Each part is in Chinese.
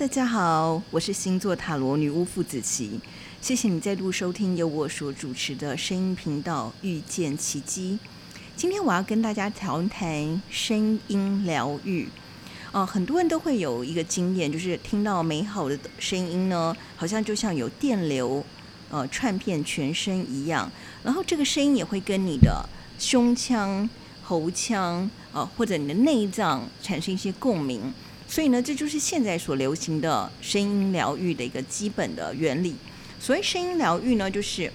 大家好，我是星座塔罗女巫傅子琪，谢谢你再度收听由我所主持的声音频道《遇见奇迹》。今天我要跟大家谈谈声音疗愈。哦、很多人都会有一个经验，就是听到美好的声音呢，好像就像有电流呃串遍全身一样，然后这个声音也会跟你的胸腔、喉腔啊、呃，或者你的内脏产生一些共鸣。所以呢，这就是现在所流行的声音疗愈的一个基本的原理。所谓声音疗愈呢，就是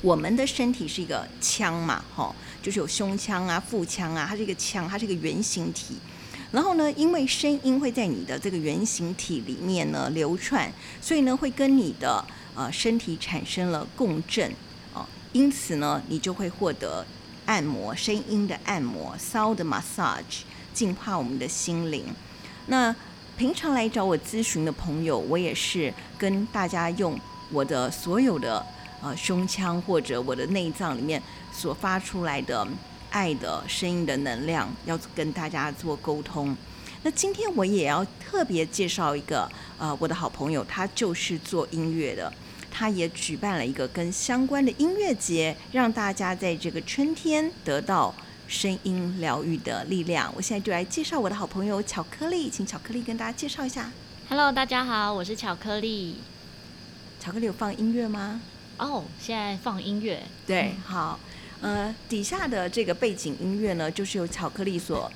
我们的身体是一个腔嘛，哈，就是有胸腔啊、腹腔啊，它是一个腔，它是一个圆形体。然后呢，因为声音会在你的这个圆形体里面呢流窜，所以呢会跟你的呃身体产生了共振啊，因此呢，你就会获得按摩声音的按摩 （sound massage），净化我们的心灵。那平常来找我咨询的朋友，我也是跟大家用我的所有的呃胸腔或者我的内脏里面所发出来的爱的声音的能量，要跟大家做沟通。那今天我也要特别介绍一个呃我的好朋友，他就是做音乐的，他也举办了一个跟相关的音乐节，让大家在这个春天得到。声音疗愈的力量，我现在就来介绍我的好朋友巧克力，请巧克力跟大家介绍一下。Hello，大家好，我是巧克力。巧克力有放音乐吗？哦，oh, 现在放音乐。对，好，呃，底下的这个背景音乐呢，就是由巧克力所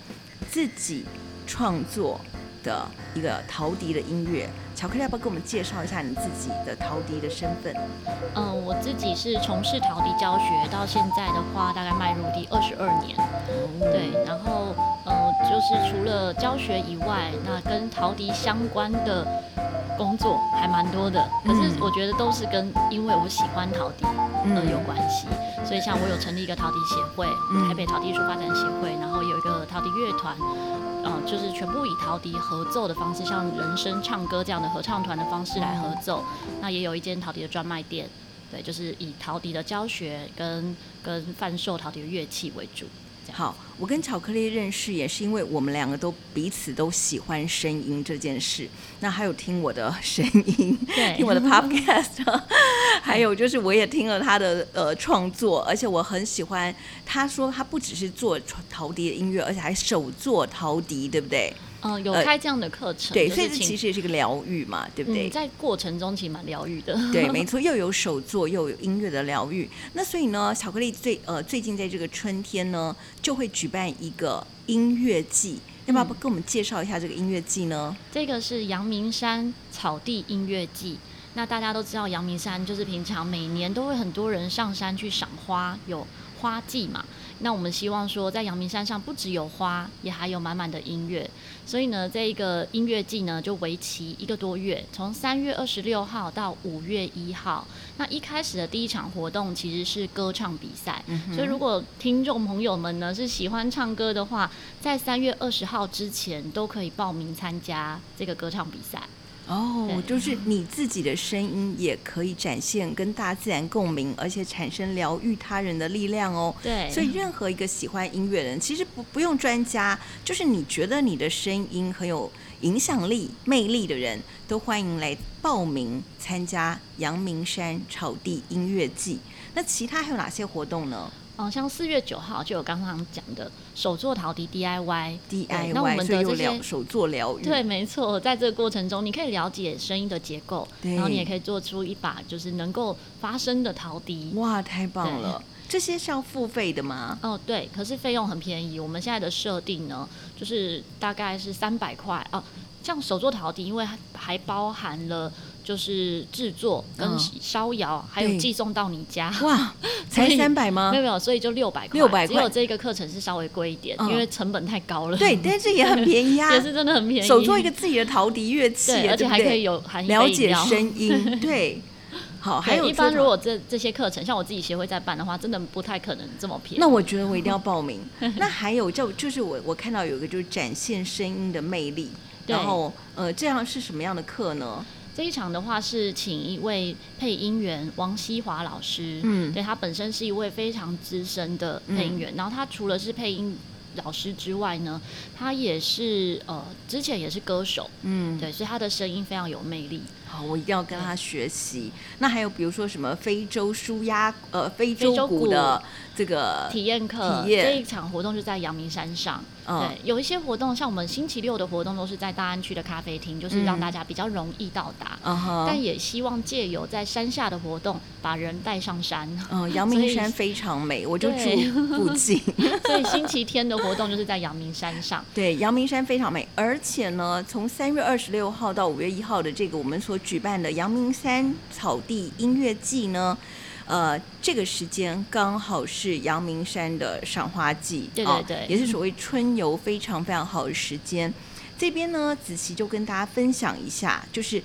自己创作的一个陶笛的音乐。巧克力要不要给我们介绍一下你自己的陶笛的身份？嗯，我自己是从事陶笛教学，到现在的话大概迈入第二十二年。对，然后呃，就是除了教学以外，那跟陶笛相关的工作还蛮多的。可是我觉得都是跟因为我喜欢陶笛而有关系。所以像我有成立一个陶笛协会，台北陶笛艺术发展协会，然后有一个陶笛乐团。嗯，就是全部以陶笛合奏的方式，像人声唱歌这样的合唱团的方式来合奏。那也有一间陶笛的专卖店，对，就是以陶笛的教学跟跟贩售陶笛的乐器为主。好，我跟巧克力认识也是因为我们两个都彼此都喜欢声音这件事。那还有听我的声音，对，听我的 podcast，还有就是我也听了他的呃创作，而且我很喜欢。他说他不只是做陶笛的音乐，而且还手做陶笛，对不对？嗯，有开这样的课程，呃、对，所以这其实也是一个疗愈嘛，对不对？嗯、在过程中其实蛮疗愈的，对，没错，又有手作，又有音乐的疗愈。那所以呢，巧克力最呃最近在这个春天呢，就会举办一个音乐季，要不要跟我们介绍一下这个音乐季呢？这个是阳明山草地音乐季。那大家都知道，阳明山就是平常每年都会很多人上山去赏花，有花季嘛。那我们希望说，在阳明山上不只有花，也还有满满的音乐。所以呢，这一个音乐季呢，就为期一个多月，从三月二十六号到五月一号。那一开始的第一场活动其实是歌唱比赛，嗯、所以如果听众朋友们呢是喜欢唱歌的话，在三月二十号之前都可以报名参加这个歌唱比赛。哦，就是你自己的声音也可以展现跟大自然共鸣，而且产生疗愈他人的力量哦。对，所以任何一个喜欢音乐的人，其实不不用专家，就是你觉得你的声音很有影响力、魅力的人，都欢迎来报名参加阳明山草地音乐季。那其他还有哪些活动呢？哦，像四月九号就有刚刚讲的手作陶笛 DIY，DIY，那我们的这些手作疗愈，对，没错，在这个过程中，你可以了解声音的结构，然后你也可以做出一把就是能够发声的陶笛。哇，太棒了！对这些是要付费的吗？哦，对，可是费用很便宜。我们现在的设定呢，就是大概是三百块哦。像手作陶笛，因为还包含了。就是制作跟烧窑，嗯、还有寄送到你家。哇，才三百吗？没有没有，所以就六百块。六百块。只有这个课程是稍微贵一点，嗯、因为成本太高了。对，但是也很便宜啊。也是真的很便宜。手做一个自己的陶笛乐器，对，而且还可以有含了解声音。对，好，还有一般如果这这些课程，像我自己协会在办的话，真的不太可能这么便宜。那我觉得我一定要报名。那还有就就是我我看到有一个就是展现声音的魅力，然后呃，这样是什么样的课呢？这一场的话是请一位配音员王希华老师，嗯，对，他本身是一位非常资深的配音员，嗯、然后他除了是配音老师之外呢，他也是呃之前也是歌手，嗯，对，所以他的声音非常有魅力。好，我一定要跟他学习。那还有比如说什么非洲舒压呃非洲鼓的这个体验课，体验这一场活动就在阳明山上。嗯、对，有一些活动，像我们星期六的活动都是在大安区的咖啡厅，就是让大家比较容易到达。嗯、但也希望借由在山下的活动，把人带上山。嗯，阳明山非常美，我就住附近。所以星期天的活动就是在阳明山上。对，阳明山非常美，而且呢，从三月二十六号到五月一号的这个我们所举办的阳明山草地音乐季呢。呃，这个时间刚好是阳明山的赏花季，对对对，哦，也是所谓春游非常非常好的时间。这边呢，子琪就跟大家分享一下，就是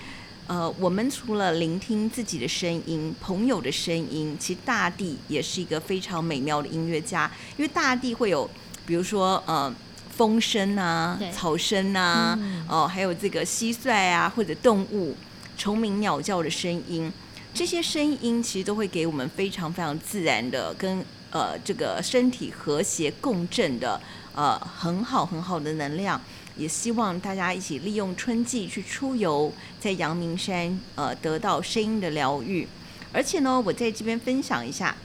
呃，我们除了聆听自己的声音、朋友的声音，其实大地也是一个非常美妙的音乐家，因为大地会有，比如说呃，风声啊、草声啊，嗯、哦，还有这个蟋蟀啊，或者动物、虫鸣鸟叫的声音。这些声音其实都会给我们非常非常自然的跟呃这个身体和谐共振的呃很好很好的能量，也希望大家一起利用春季去出游，在阳明山呃得到声音的疗愈，而且呢，我在这边分享一下。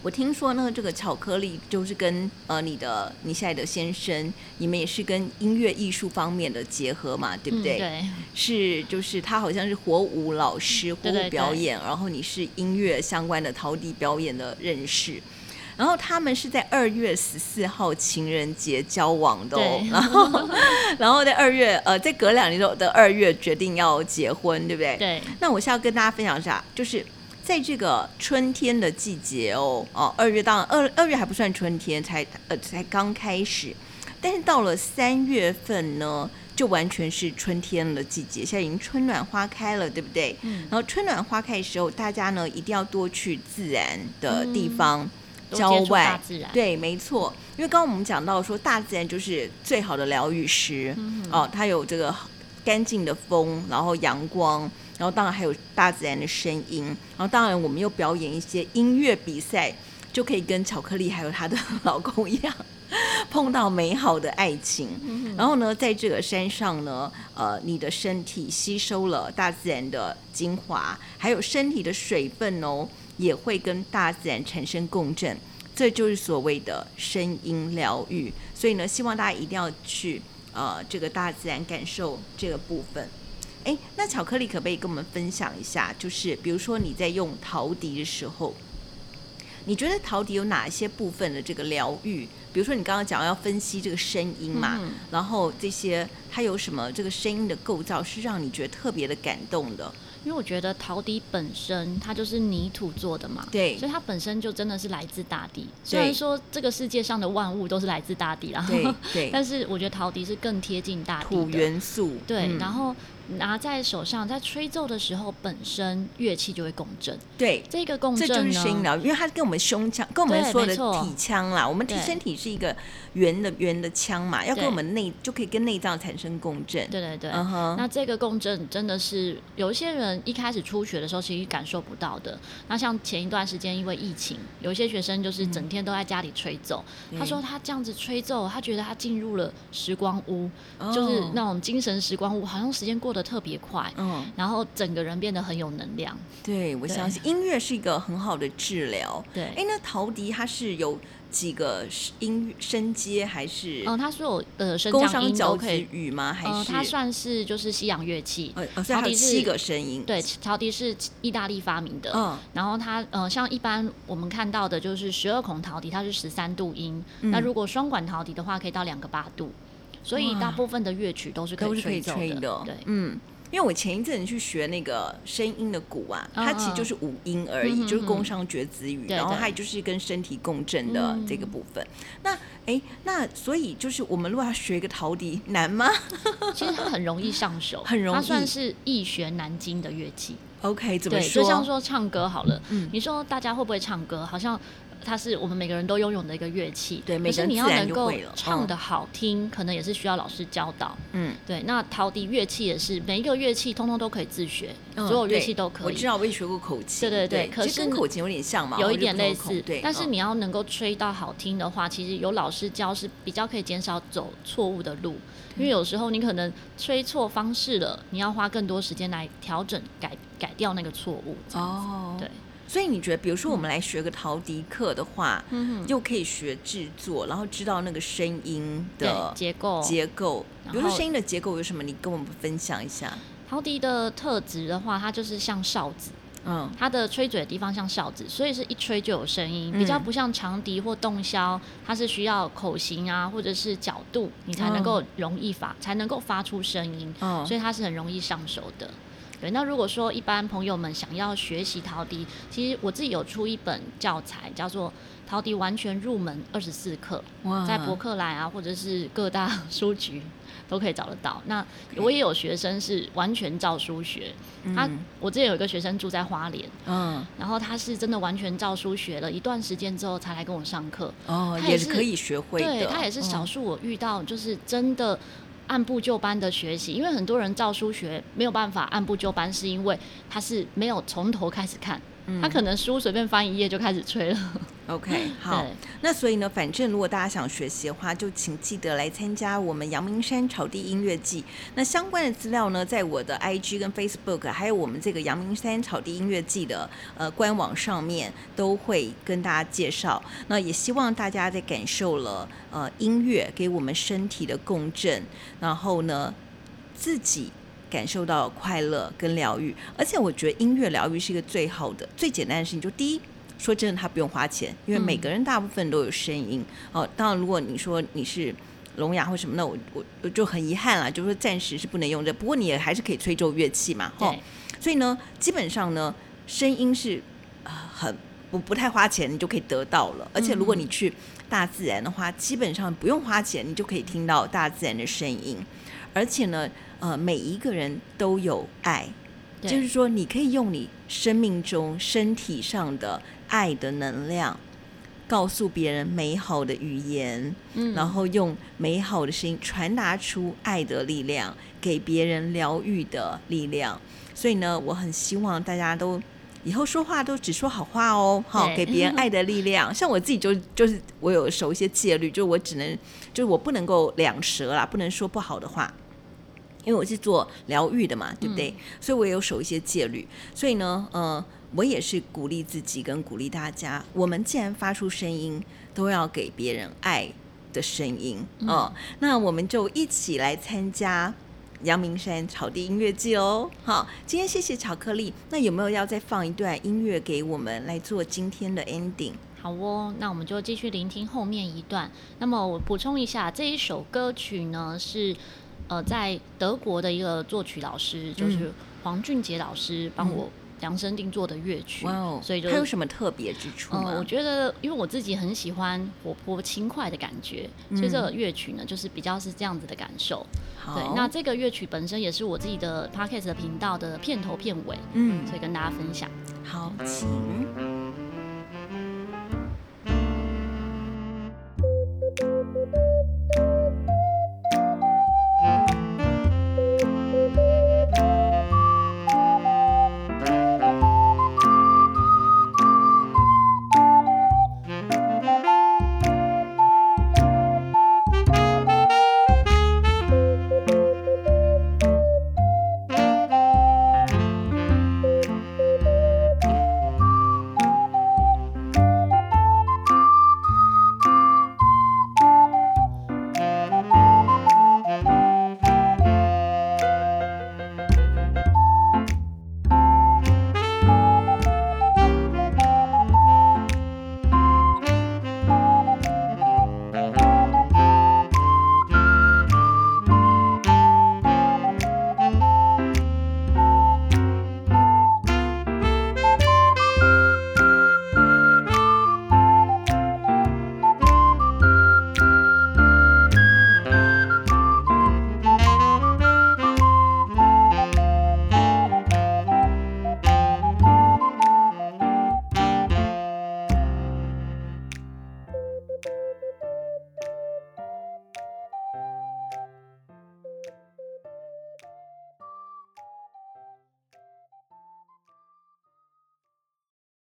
我听说呢，这个巧克力就是跟呃你的你现在的先生，你们也是跟音乐艺术方面的结合嘛，对不对？嗯、对。是，就是他好像是火舞老师，火舞表演，对对对，然后你是音乐相关的陶笛表演的认识，然后他们是在二月十四号情人节交往的哦，然后 然后在二月呃在隔两年的二月决定要结婚，对不对？对。那我现在要跟大家分享一下，就是。在这个春天的季节哦，哦，二月当然二二月还不算春天，才呃才刚开始，但是到了三月份呢，就完全是春天的季节，现在已经春暖花开了，对不对？嗯。然后春暖花开的时候，大家呢一定要多去自然的地方，郊外。对，没错，因为刚刚我们讲到说，大自然就是最好的疗愈师，嗯、哦，它有这个干净的风，然后阳光。然后当然还有大自然的声音，然后当然我们又表演一些音乐比赛，就可以跟巧克力还有她的 老公一样，碰到美好的爱情。然后呢，在这个山上呢，呃，你的身体吸收了大自然的精华，还有身体的水分哦，也会跟大自然产生共振，这就是所谓的声音疗愈。所以呢，希望大家一定要去呃这个大自然感受这个部分。哎，那巧克力可不可以跟我们分享一下？就是比如说你在用陶笛的时候，你觉得陶笛有哪一些部分的这个疗愈？比如说你刚刚讲要分析这个声音嘛，嗯、然后这些它有什么这个声音的构造是让你觉得特别的感动的？因为我觉得陶笛本身它就是泥土做的嘛，对，所以它本身就真的是来自大地。虽然说这个世界上的万物都是来自大地啦，对 对，但是我觉得陶笛是更贴近大地的土元素，对，然后。拿在手上，在吹奏的时候，本身乐器就会共振。对，这个共振，这就是声音疗，因为它跟我们胸腔，跟我们说的体腔啦，我们体身体是一个圆的圆的腔嘛，要跟我们内就可以跟内脏产生共振。对对对。Uh -huh. 那这个共振真的是有一些人一开始初学的时候其实感受不到的。那像前一段时间因为疫情，有一些学生就是整天都在家里吹奏，嗯、他说他这样子吹奏，他觉得他进入了时光屋，oh. 就是那种精神时光屋，好像时间过得特别快，嗯，然后整个人变得很有能量。对，我相信音乐是一个很好的治疗。对，哎，那陶笛它是有几个音声阶还是？嗯，它是有呃升降音都可以语吗？还是、呃、它算是就是西洋乐器？呃，陶笛是七个声音。对，陶笛是意大利发明的。嗯，然后它呃像一般我们看到的就是十二孔陶笛，它是十三度音。嗯、那如果双管陶笛的话，可以到两个八度。所以大部分的乐曲都是可以吹奏的对，嗯。因为我前一阵子去学那个声音的鼓啊，它其实就是五音而已，嗯、就是工商角徵羽，然后它就是跟身体共振的这个部分。嗯、那哎，那所以就是我们如果要学一个陶笛，难吗？其实它很容易上手，很容易，它算是易学难精的乐器。OK，怎么说？就像说唱歌好了，嗯，你说大家会不会唱歌？好像。它是我们每个人都拥有的一个乐器，对，可是你要能够嗯唱的好听，可能也是需要老师教导。嗯，对。那陶笛乐器也是，每一个乐器通通都可以自学，所有乐器都可以。我知道，我也学过口琴。对对对，可是跟口琴有点像嘛，有一点类似。对。但是你要能够吹到好听的话，其实有老师教是比较可以减少走错误的路，因为有时候你可能吹错方式了，你要花更多时间来调整、改改掉那个错误。哦，对。所以你觉得，比如说我们来学个陶笛课的话，嗯，又可以学制作，然后知道那个声音的结构。结构。比如说声音的结构有什么？你跟我们分享一下。陶笛的特质的话，它就是像哨子，嗯，它的吹嘴的地方像哨子，所以是一吹就有声音，比较不像长笛或洞箫，它是需要口型啊或者是角度，你才能够容易发，才能够发出声音，嗯，所以它是很容易上手的。对，那如果说一般朋友们想要学习陶笛，其实我自己有出一本教材，叫做《陶笛完全入门二十四课》，在博客来啊，或者是各大书局都可以找得到。那我也有学生是完全照书学，他我之前有一个学生住在花莲，嗯，然后他是真的完全照书学了一段时间之后才来跟我上课，哦，他也是可以学会的，对，他也是少数我遇到就是真的。按部就班的学习，因为很多人照书学没有办法按部就班，是因为他是没有从头开始看，嗯、他可能书随便翻一页就开始吹了。OK，好，那所以呢，反正如果大家想学习的话，就请记得来参加我们阳明山草地音乐季。那相关的资料呢，在我的 IG 跟 Facebook，还有我们这个阳明山草地音乐季的呃官网上面都会跟大家介绍。那也希望大家在感受了呃音乐给我们身体的共振，然后呢自己感受到快乐跟疗愈。而且我觉得音乐疗愈是一个最好的、最简单的事情。就第一。说真的，他不用花钱，因为每个人大部分都有声音。嗯、哦，当然，如果你说你是聋哑或什么，那我我我就很遗憾了，就是说暂时是不能用这。不过你也还是可以吹奏乐器嘛，哈、哦。所以呢，基本上呢，声音是啊、呃、很不不太花钱，你就可以得到了。而且如果你去大自然的话，基本上不用花钱，你就可以听到大自然的声音。而且呢，呃，每一个人都有爱，就是说你可以用你生命中身体上的。爱的能量，告诉别人美好的语言，嗯，然后用美好的声音传达出爱的力量，给别人疗愈的力量。所以呢，我很希望大家都以后说话都只说好话哦，好，给别人爱的力量。像我自己就就是我有守一些戒律，就是我只能就是我不能够两舌啦，不能说不好的话，因为我是做疗愈的嘛，对不对？嗯，所以我也有守一些戒律。所以呢，呃。我也是鼓励自己跟鼓励大家，我们既然发出声音，都要给别人爱的声音哦。嗯、那我们就一起来参加阳明山草地音乐季哦。好，今天谢谢巧克力。那有没有要再放一段音乐给我们来做今天的 ending？好哦，那我们就继续聆听后面一段。那么我补充一下，这一首歌曲呢是呃在德国的一个作曲老师，就是黄俊杰老师帮我、嗯。量身定做的乐曲所以就它有什么特别之处吗？呃，我觉得，因为我自己很喜欢活泼轻快的感觉，嗯、所以这个乐曲呢，就是比较是这样子的感受。对，那这个乐曲本身也是我自己的 Podcast 的频道的片头片尾，嗯，所以跟大家分享。好，请。